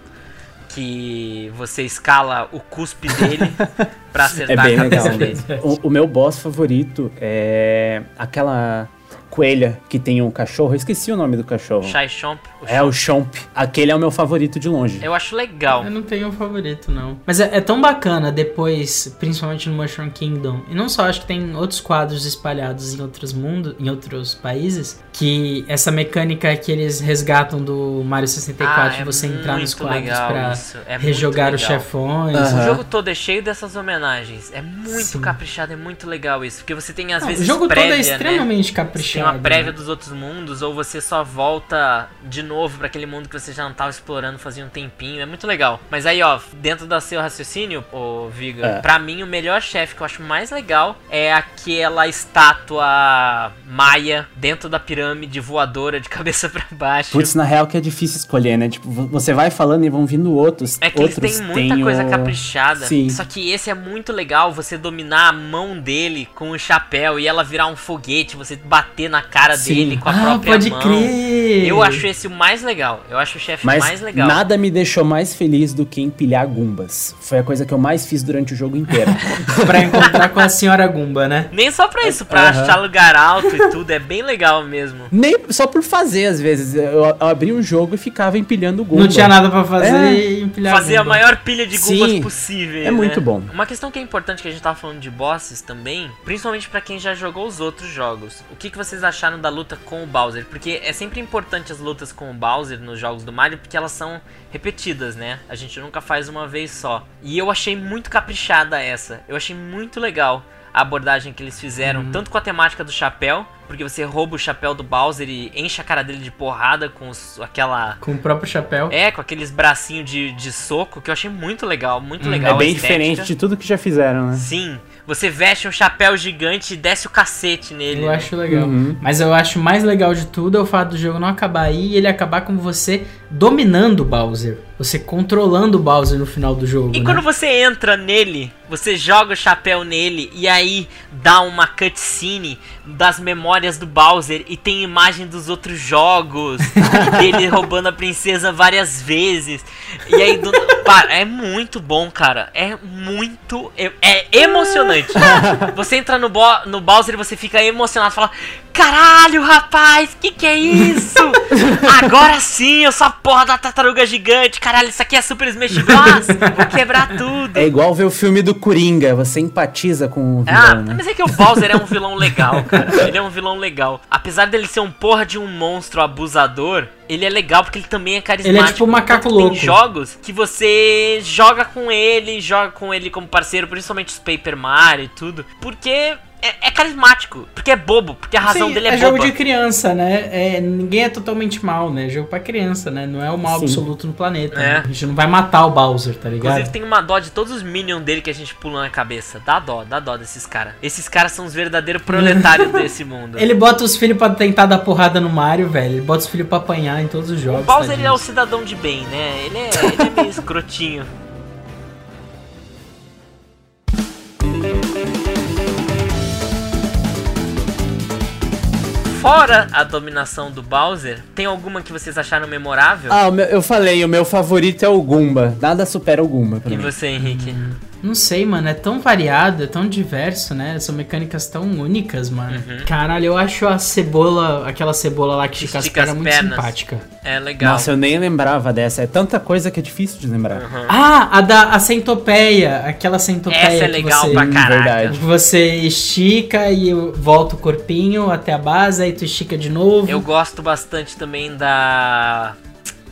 Que você escala o cuspe dele pra É acertar bem a cabeça legal. dele. O, o meu boss favorito é aquela coelha que tem um cachorro. Eu esqueci o nome do cachorro. Shai Chomp. o É o Chomp. Aquele é o meu favorito de longe. Eu acho legal. Eu não tenho um favorito, não. Mas é, é tão bacana depois, principalmente no Mushroom Kingdom. E não só, acho que tem outros quadros espalhados em outros mundos, em outros países, que essa mecânica que eles resgatam do Mario 64, Ah, de é você entrar nos quadros legal pra isso, é rejogar os chefões. Aham. O jogo todo é cheio dessas homenagens. É muito Sim. caprichado, é muito legal isso. Porque você tem às Não, vezes o jogo prévia, todo é né? extremamente Você caprichado. Tem uma prévia né? dos outros mundos, ou você só volta de novo pra aquele mundo que você já não tava explorando fazia um tempinho. É muito legal. Mas aí, ó, dentro do seu raciocínio, ô Viga, É. pra mim o melhor chefe que eu acho mais legal é aquela estátua maia dentro da pirâmide voadora de cabeça pra baixo. Putz, na real que é difícil escolher, né? Tipo, vo- você vai falando e vão vindo outros. É que eles outros têm muita coisa o- caprichada. Sim. Só que esse é muito legal, você dominar a mão dele com o chapéu e ela virar um foguete, você bater na cara Sim. dele com a ah, própria pode mão. crer! Eu acho esse o mais legal. Eu acho o chefe Mas mais legal. nada me deixou mais feliz do que empilhar gumbas. Foi a coisa que eu mais fiz durante o jogo inteiro. pra encontrar com a senhora Gumba, né? Nem só pra isso, pra Aham. achar lugar alto e tudo, é bem legal mesmo. Nem só por fazer, às vezes. Eu, eu abria o jogo e ficava empilhando gumba. Não tinha nada pra fazer É. e empilhar Fazer a maior pilha de gumbas Sim, possível. é muito bom. Uma questão que é importante que a gente tava falando de bosses também, principalmente pra quem já jogou os outros jogos. O que, que vocês acharam da luta com o Bowser? Porque é sempre importante as lutas com o Bowser nos jogos do Mario, porque elas são repetidas, né? A gente nunca faz uma vez só. E eu achei muito caprichada essa. Eu achei muito legal a abordagem que eles fizeram, Uhum. tanto com a temática do chapéu, porque você rouba o chapéu do Bowser e enche a cara dele de porrada com os- aquela Com o próprio chapéu. é, com aqueles bracinhos de, de soco, que eu achei muito legal, muito Hum, legal. É bem diferente de tudo que já fizeram, né? Sim, você veste um chapéu gigante e desce o cacete nele. Eu né? acho legal. Uhum. Mas eu acho mais legal de tudo é o fato do jogo não acabar aí e ele acabar como você dominando o Bowser. Você controlando o Bowser no final do jogo. E né? quando você entra nele, você joga o chapéu nele e aí dá uma cutscene das memórias do Bowser e tem imagem dos outros jogos dele roubando a princesa várias vezes. E aí, do... Para, é muito bom, cara. É muito. É, é emocionante. Você entra no, Bo... no Bowser e você fica emocionado. Fala: Caralho, rapaz, que que é isso? Agora sim, eu sou a porra da tartaruga gigante. Caralho, isso aqui é Super Smash Bros. Vou quebrar tudo. É igual ver o filme do Coringa, você empatiza com o vilão, Ah, né? mas é que o Bowser é um vilão legal, cara. Ele é um vilão legal. Apesar dele ser um porra de um monstro abusador, ele é legal porque ele também é carismático. Ele é tipo um macaco louco. Tem jogos que você joga com ele, joga com ele como parceiro, principalmente os Paper Mario e tudo, porque é, é carismático, porque é bobo, porque a razão Sim, dele é é, jogo boba. de criança, né? É, ninguém é totalmente mal, né? É jogo pra criança, né? Não é o mal Sim. absoluto no planeta. É. né? A gente não vai matar o Bowser, tá ligado? Inclusive tem uma dó de todos os minions dele que a gente pula na cabeça. Dá dó, dá dó desses caras. Esses caras são os verdadeiros proletários desse mundo. Ele bota os filhos pra tentar dar porrada no Mario, velho. Ele bota os filhos pra apanhar em todos os jogos. O Bowser ele é o cidadão de bem, né? Ele é, ele é meio escrotinho. Fora a dominação do Bowser, tem alguma que vocês acharam memorável? Ah, meu- eu falei, o meu favorito é o Goomba. Nada supera o Goomba pra e mim. você, Henrique? Não sei, mano, é tão variado, é tão diverso, né? São mecânicas tão únicas, mano. Caralho, eu acho a cebola, aquela cebola lá que fica as Estica as pernas muito pernas. simpática. É legal. Nossa, eu nem lembrava dessa. É tanta coisa que é difícil de lembrar. Uhum. Ah, a da a centopeia, aquela centopeia Essa é que legal você, pra verdade. que você estica e volta o corpinho até a base, aí tu estica de novo. Eu gosto bastante também da.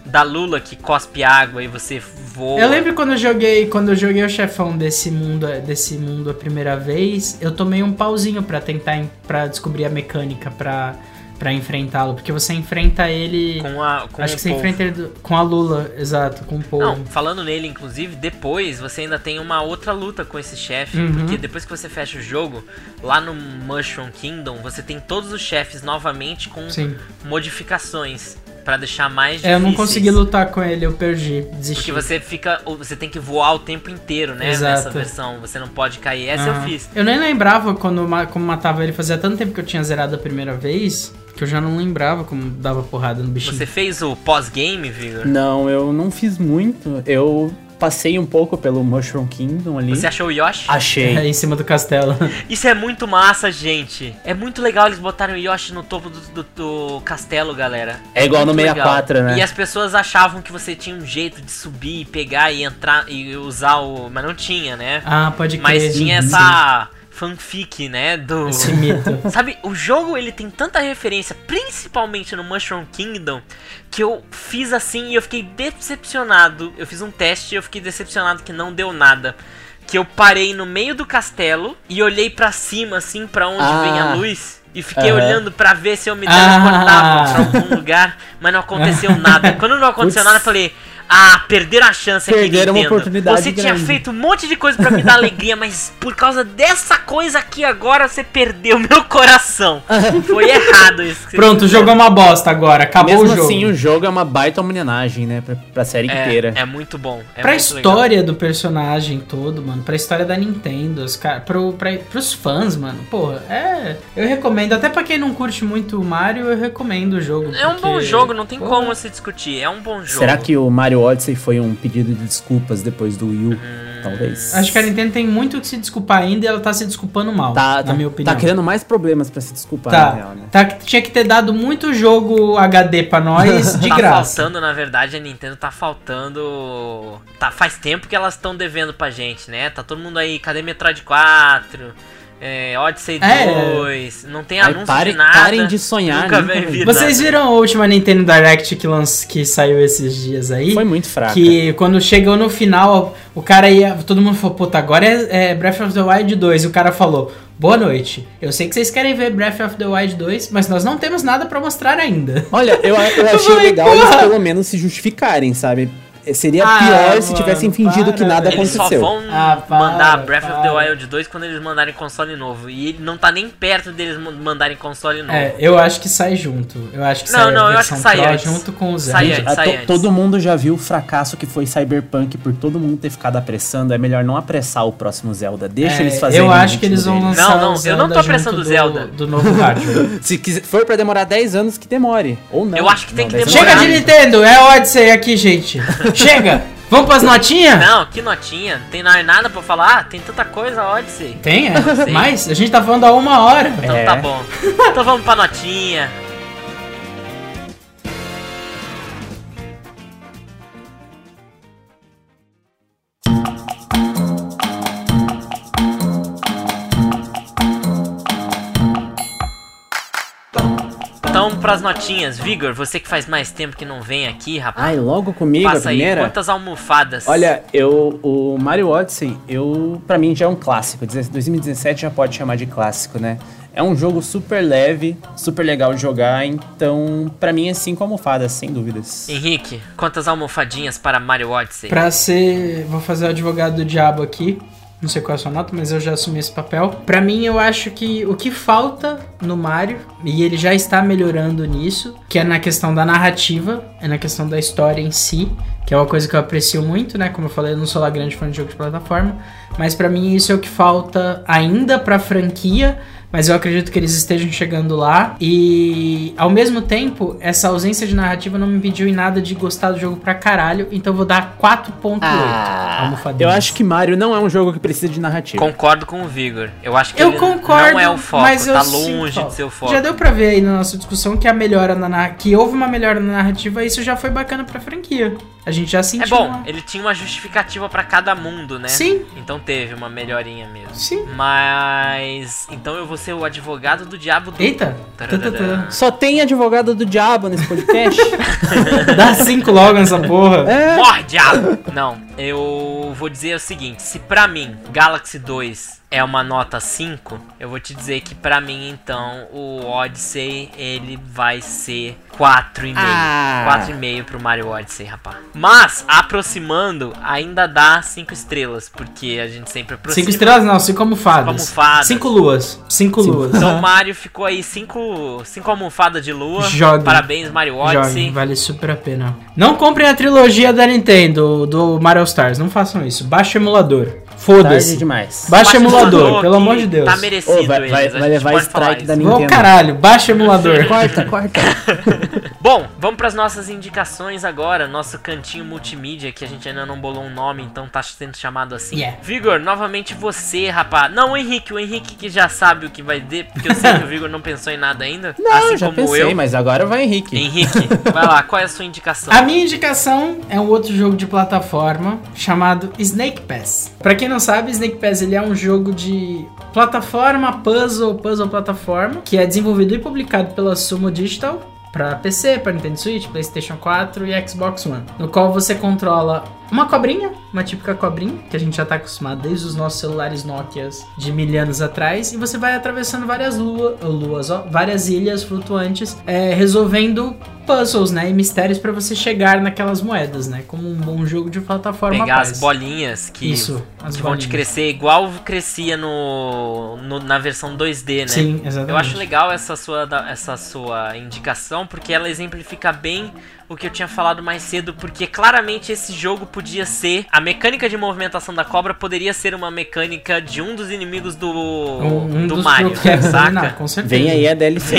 Da Lula que cospe água e você voa. Eu lembro quando eu joguei, quando eu joguei o chefão desse mundo, desse mundo a primeira vez, eu tomei um pauzinho pra tentar para descobrir a mecânica pra para enfrentá-lo, porque você enfrenta ele Com a. Com Acho que você polvo. enfrenta ele do- com a Lula, exato, com o povo. Não, falando nele, inclusive, depois você ainda tem uma outra luta com esse chefe. Uhum. Porque depois que você fecha o jogo, lá no Mushroom Kingdom, você tem todos os chefes novamente com Sim. modificações pra deixar mais difíceis. É, eu não consegui lutar com ele, eu perdi, desisti. Porque você fica. Você tem que voar o tempo inteiro, né? Exato. Nessa versão. Você não pode cair. Essa eu Ah. fiz. Eu nem lembrava quando como matava ele, fazia tanto tempo que eu tinha zerado a primeira vez, que eu já não lembrava como dava porrada no bichinho. Você fez o pós-game, Vigor? Não, eu não fiz muito. Eu passei um pouco pelo Mushroom Kingdom ali. Você achou o Yoshi? Achei. É, em cima do castelo. Isso é muito massa, gente. É muito legal eles botarem o Yoshi no topo do, do- do castelo, galera. É igual no muito 64, né? E as pessoas achavam que você tinha um jeito de subir, pegar e entrar e usar o. Mas não tinha, né? Ah, pode crer. Mas tinha Sim. Fanfic, né? Do. Esse mito. Sabe, o jogo ele tem tanta referência, principalmente no Mushroom Kingdom, que eu fiz assim e eu fiquei decepcionado. Eu fiz um teste e eu fiquei decepcionado que não deu nada. Que eu parei no meio do castelo e olhei pra cima, assim, pra onde Ah. vem a luz. E fiquei Aham. olhando pra ver se eu me Ah. teleportava pra algum lugar, mas não aconteceu nada. Quando não aconteceu nada, eu falei. Ah, perderam a chance aqui, Perderam uma Nintendo. oportunidade Você tinha grande." feito um monte de coisa pra me dar alegria, mas por causa dessa coisa aqui agora, você perdeu meu coração. Foi errado isso. Pronto, o jogo é uma bosta agora, acabou Mesmo o jogo. assim, o jogo é uma baita homenagem, né? Pra, pra série inteira. É, é muito bom. É pra muito história do personagem todo, mano, pra história da Nintendo, os cara, pro, pra, pros fãs, mano, porra, é. Eu recomendo, até pra quem não curte muito o Mario, eu recomendo o jogo. legal. É um bom porque, jogo, não tem porra, como se discutir. É um bom jogo. Será que o Mario Odyssey foi um pedido de desculpas depois do Wii U? Talvez. Acho que a Nintendo tem muito o que se desculpar ainda e ela tá se desculpando mal, tá, na tá, minha opinião. tá criando mais problemas pra se desculpar, na Tá, real, né? tá, tinha que ter dado muito jogo HD pra nós de tá graça. faltando, na verdade, a Nintendo tá faltando. Tá, faz tempo que elas estão devendo pra gente, né? Tá todo mundo aí, cadê Metroid 4? É, Odyssey É. 2, não tem anúncio parem- de nada. parem de sonhar, Nunca nunca vai vi. Vocês nada. viram a última Nintendo Direct que, lanç... que saiu esses dias aí? Foi muito fraco. Que quando chegou no final, o cara ia. Todo mundo falou, puta, agora é, é Breath of the Wild 2. E o cara falou: Boa noite. Eu sei que vocês querem ver Breath of the Wild 2, mas nós não temos nada pra mostrar ainda. Olha, eu, eu achei legal eles pelo menos se justificarem, sabe? Seria Ah, pior se mano, tivessem fingido que para, nada velho. Eles só aconteceu. vão Ah, para, mandar Breath of the para. Wild 2 quando eles mandarem console novo. E ele não tá nem perto deles man- mandarem console novo. É, eu acho que sai junto. Eu acho que Não, sai não, eu acho que sai Pro antes. junto com o Zelda. Sai Gente, antes, a sai antes. todo mundo já viu o fracasso que foi Cyberpunk por todo mundo ter ficado apressando. É melhor não apressar o próximo Zelda. Deixa É, eles fazerem. Eu acho que eles vão deles. lançar Não, não, eu não tô apressando o do- Zelda. Do novo hardware. Se quiser- for pra demorar 10 anos, que demore. Ou não. Eu acho que tem que 10 demorar. Chega de Nintendo, é Odyssey aqui, gente. Chega! Vamos pras notinhas? Não, que notinha. Não tem na- nada pra falar. Ah, tem tanta coisa, Odyssey. Tem, é? Mas a gente tá falando há uma hora. Então É. tá bom. Então vamos pra notinha. Pras notinhas, Vigor, você que faz mais tempo que não vem aqui, rapaz. Ai, logo comigo, passa a aí, primeira? quantas almofadas? Olha, eu, o Mario Odyssey, eu, pra mim já é um clássico. 2017 já pode chamar de clássico, né? É um jogo super leve, super legal de jogar, então pra mim é cinco almofadas, sem dúvidas. Henrique, quantas almofadinhas para Mario Odyssey? Pra ser. Vou fazer o advogado do diabo aqui. Não sei qual é a sua nota, mas eu já assumi esse papel. Pra mim, eu acho que o que falta no Mario, e ele já está melhorando nisso, que é na questão da narrativa, é na questão da história em si, que é uma coisa que eu aprecio muito, né? Como eu falei, eu não sou lá grande fã de jogo de plataforma, mas pra mim isso é o que falta ainda pra franquia mas eu acredito que eles estejam chegando lá. E ao mesmo tempo, essa ausência de narrativa não me impediu em nada de gostar do jogo pra caralho, então eu vou dar 4.8. Ah, almofadinhas. eu acho que Mario não é um jogo que precisa de narrativa. Concordo com o Vigor. Eu acho que Eu ele concordo, não é o foco, mas eu tá sinto longe falta. de ser o foco. Já deu pra ver aí na nossa discussão que a melhora na que houve uma melhora na narrativa, e isso já foi bacana pra franquia. A gente já sentiu. É bom, uma- ele tinha uma justificativa pra cada mundo, né? Sim. Então teve uma melhorinha mesmo. Sim. Mas. Então eu vou ser o advogado do diabo do. Eita. Tararara. Só tem advogado do diabo nesse podcast. Dá 5 logo nessa porra. é. Morre, diabo! Não, eu vou dizer o seguinte: se pra mim Galaxy 2 é uma nota 5, eu vou te dizer que pra mim então o Odyssey ele vai ser 4,5. Ah. 4,5 pro Mario Odyssey, rapaz. Mas, aproximando, ainda dá 5 estrelas, porque a gente sempre aproxima. 5 estrelas não, 5 almofadas. almofadas. 5 luas. 5 luas. Então o Mario ficou aí 5 cinco almofadas de lua. Jogue. Parabéns, Mario Odyssey. Joguem, vale super a pena. Não comprem a trilogia da Nintendo, do Mario Stars. Não façam isso. Baixa o emulador. Foda-se. demais. Baixa o emulador, emulador pelo amor de Deus. Tá merecido Ô, vai- vai- vai levar strike da isso. Ô Nintendo. caralho, baixa emulador. Corta, corta. Bom, vamos para as nossas indicações agora. Nosso cantinho multimídia, que a gente ainda não bolou um nome, então tá sendo chamado assim. Yeah. Vigor, novamente você, rapaz. Não, o Henrique, o Henrique que já sabe o que vai ter, porque eu sei que o Vigor não pensou em nada ainda. Não, assim já como pensei, eu. mas agora vai Henrique. Henrique, vai lá, qual é a sua indicação? A minha indicação é um outro jogo de plataforma chamado Snake Pass. Pra quem não sabe, Snake Pass ele é um jogo de plataforma, puzzle, puzzle plataforma, que é desenvolvido e publicado pela Sumo Digital para PC, para Nintendo Switch, PlayStation 4 e Xbox One, no qual você controla uma cobrinha, uma típica cobrinha, que a gente já tá acostumado desde os nossos celulares Nokias de mil anos atrás, e você vai atravessando várias lua, luas, ó, várias ilhas flutuantes, é, resolvendo puzzles, né, e mistérios para você chegar naquelas moedas, né, como um bom jogo de plataforma Pegar as bolinhas que, Isso, as que vão bolinhas. te crescer igual crescia no, no- na versão 2D, né? Sim, exatamente. Eu acho legal essa sua, essa sua indicação, porque ela exemplifica bem o que eu tinha falado mais cedo, porque claramente esse jogo podia ser. A mecânica de movimentação da cobra poderia ser uma mecânica de um dos inimigos do, um, um do dos Mario, dominar, saca? com certeza. Vem aí a DLC.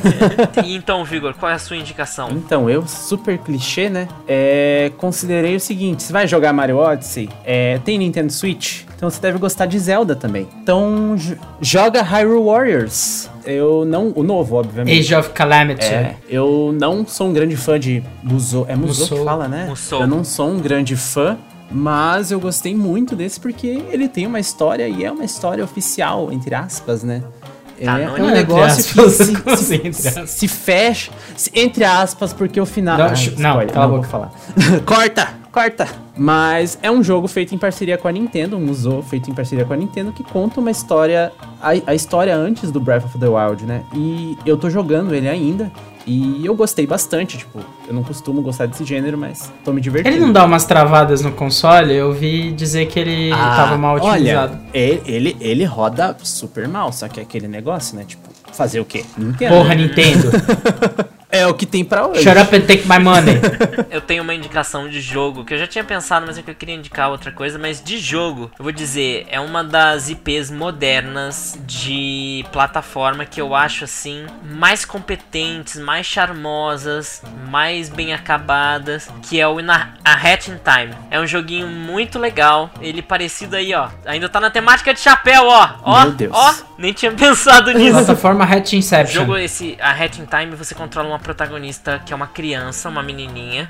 e então, Vigor, qual é a sua indicação? Então, eu, super clichê, né? É, considerei o seguinte: você vai jogar Mario Odyssey? É, tem Nintendo Switch? Então você deve gostar de Zelda também. Então, joga Hyrule Warriors. Eu não. O novo, obviamente. Age of Calamity. É, eu não sou um grande fã de Musou. É Musou, Musou. que fala, né? Musou. Eu não sou um grande fã, mas eu gostei muito desse porque ele tem uma história e é uma história oficial, entre aspas, né? É, Tá, é não um entre negócio aspas, que se, se- entre se- fecha, se- entre aspas, porque o final. Não, Ai, sh- não, cala a vou falar. corta, corta. Mas é um jogo feito em parceria com a Nintendo, um museu feito em parceria com a Nintendo que conta uma história, a, a história antes do Breath of the Wild, né? E eu tô jogando ele ainda. E eu gostei bastante, tipo, eu não costumo gostar desse gênero, mas tô me divertindo. Ele não dá umas travadas no console? Eu vi dizer que ele Ah, tava mal otimizado. Olha, ele, ele, ele roda super mal, só que é aquele negócio, né? Tipo, fazer o quê? Nintendo. Porra, Nintendo. É o que tem pra hoje. Shut up and take my money. Eu tenho uma indicação de jogo que eu já tinha pensado, mas é que eu queria indicar outra coisa. Mas de jogo, eu vou dizer, é uma das IPs modernas de plataforma que eu acho assim mais competentes, mais charmosas, mais bem acabadas, que é o Ina- A Hat in Time. É um joguinho muito legal, ele parecido aí, ó. Ainda tá na temática de chapéu, ó. Ó, Meu Deus. ó, nem tinha pensado nisso. Plataforma Hatch O Inception. jogo esse, a Hat in Time, você controla uma protagonista que é uma criança, uma menininha,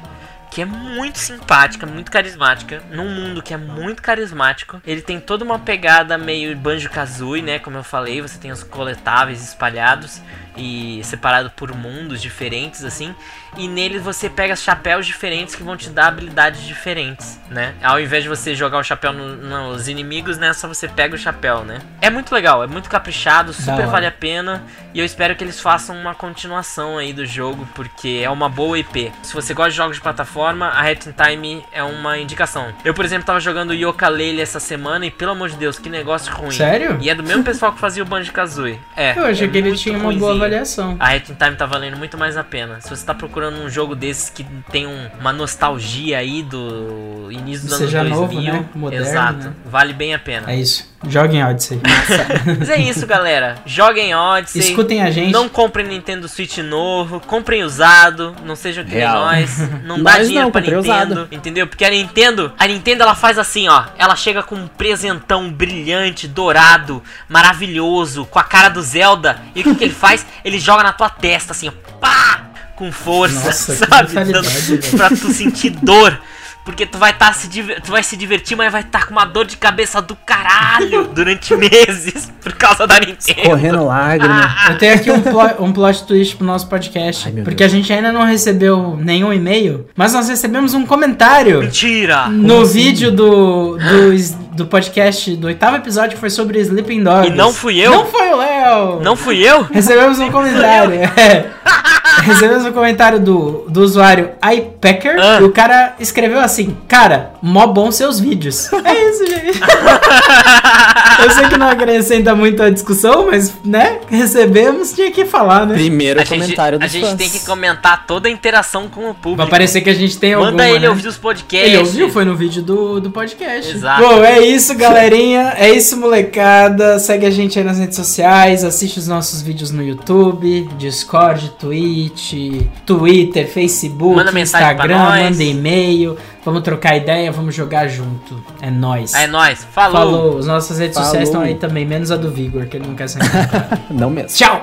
que é muito simpática, muito carismática, num mundo que é muito carismático. Ele tem toda uma pegada meio Banjo-Kazooie, né, como eu falei, você tem os coletáveis espalhados e separado por mundos diferentes assim, e neles você pega chapéus diferentes que vão te dar habilidades diferentes, né? Ao invés de você jogar o chapéu no- nos inimigos, né, só você pega o chapéu, né? É muito legal, é muito caprichado, super hora. vale a pena. E eu espero que eles façam uma continuação aí do jogo, porque é uma boa IP. Se você gosta de jogos de plataforma, a Hat in Time é uma indicação. Eu, por exemplo, tava jogando Yooka-Laylee essa semana e, pelo amor de Deus, que negócio ruim. Sério? E é do mesmo pessoal que fazia o Banjo-Kazooie. É. Eu achei é que ele tinha uma boa avaliação. A Hat in Time tá valendo muito mais a pena. Se você tá procurando um jogo desses que tem um- uma nostalgia aí do início dos anos Seja 2000, novo, né? Moderno, exato, né? vale bem a pena. É isso. Joguem Odyssey. Mas é isso, galera. Joguem Odyssey. Escutem a gente. Não comprem Nintendo Switch novo, comprem usado, não sejam que nem Real. nós. Não dá Nós dinheiro não, pra Nintendo, usado. entendeu? Porque a Nintendo, a Nintendo ela faz assim, ó. Ela chega com um presentão brilhante, dourado, maravilhoso, com a cara do Zelda. E o que, que ele faz? Ele joga na tua testa assim, ó. Pá! Com força, Nossa, sabe? Dando- pra tu sentir dor. Porque tu vai tá se tu vai se divertir, mas vai estar com uma dor de cabeça do caralho durante meses por causa da Nintendo. Correndo lágrima. Eu tenho aqui um, plo- um plot twist pro nosso podcast. Ai, porque a gente ainda não recebeu nenhum e-mail, mas nós recebemos um comentário Mentira! no vídeo do, do, is- do podcast do oitavo episódio que foi sobre Sleeping Dogs. E não fui eu? Não foi o Léo! Não fui eu? Recebemos um comentário. é. Recebemos um comentário do, do usuário iPacker Ah. e o cara escreveu assim: Cara, mó bom seus vídeos. É isso, gente. Eu sei que não acrescenta muito a discussão, mas, né? Recebemos, tinha que falar, né? Primeiro A gente, comentário a dos gente fãs. tem que comentar toda a interação com o público. Vai parecer que a gente tem alguma, Manda ele né? ouvir os podcasts. Ele ouviu, foi no vídeo do, do podcast. Exato. Bom, é isso, galerinha. É isso, molecada. Segue a gente aí nas redes sociais. Assiste os nossos vídeos no YouTube, Discord, Twitch, Twitter, Facebook, Manda Instagram. nós. Manda e-mail. Vamos trocar ideia, vamos jogar junto. É nóis. É nóis. Falou. Falou. As nossas redes Falou. sociais estão aí também, menos a do Vigor, que ele não quer sair. Não mesmo. Tchau!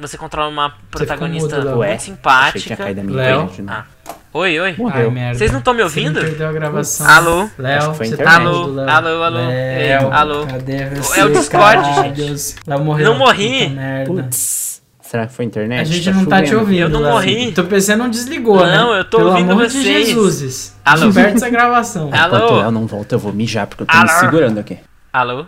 Você controla uma protagonista muito Achei que simpática. tinha caído a minha Léo? internet, né? Ah. Oi, oi. Morreu. Ai, merda. Vocês não estão me Você ouvindo? perdeu a gravação. Alô? Léo, você tá Alô? Léo. Alô, alô? Léo, Ei, alô? Cadê você, É o Discord, caralho? gente. Léo morreu. Não morri. Putz. Será que foi a internet? A gente não tá te chovendo. ouvindo. Eu não Léo. morri. Teu PC não desligou, né? Não, eu tô Pelo ouvindo amor de vocês. Jesus. Alô? Não perde essa gravação. Alô? Enquanto o Léo não volta, eu vou mijar, porque eu tô me Alô? segurando aqui. Alô?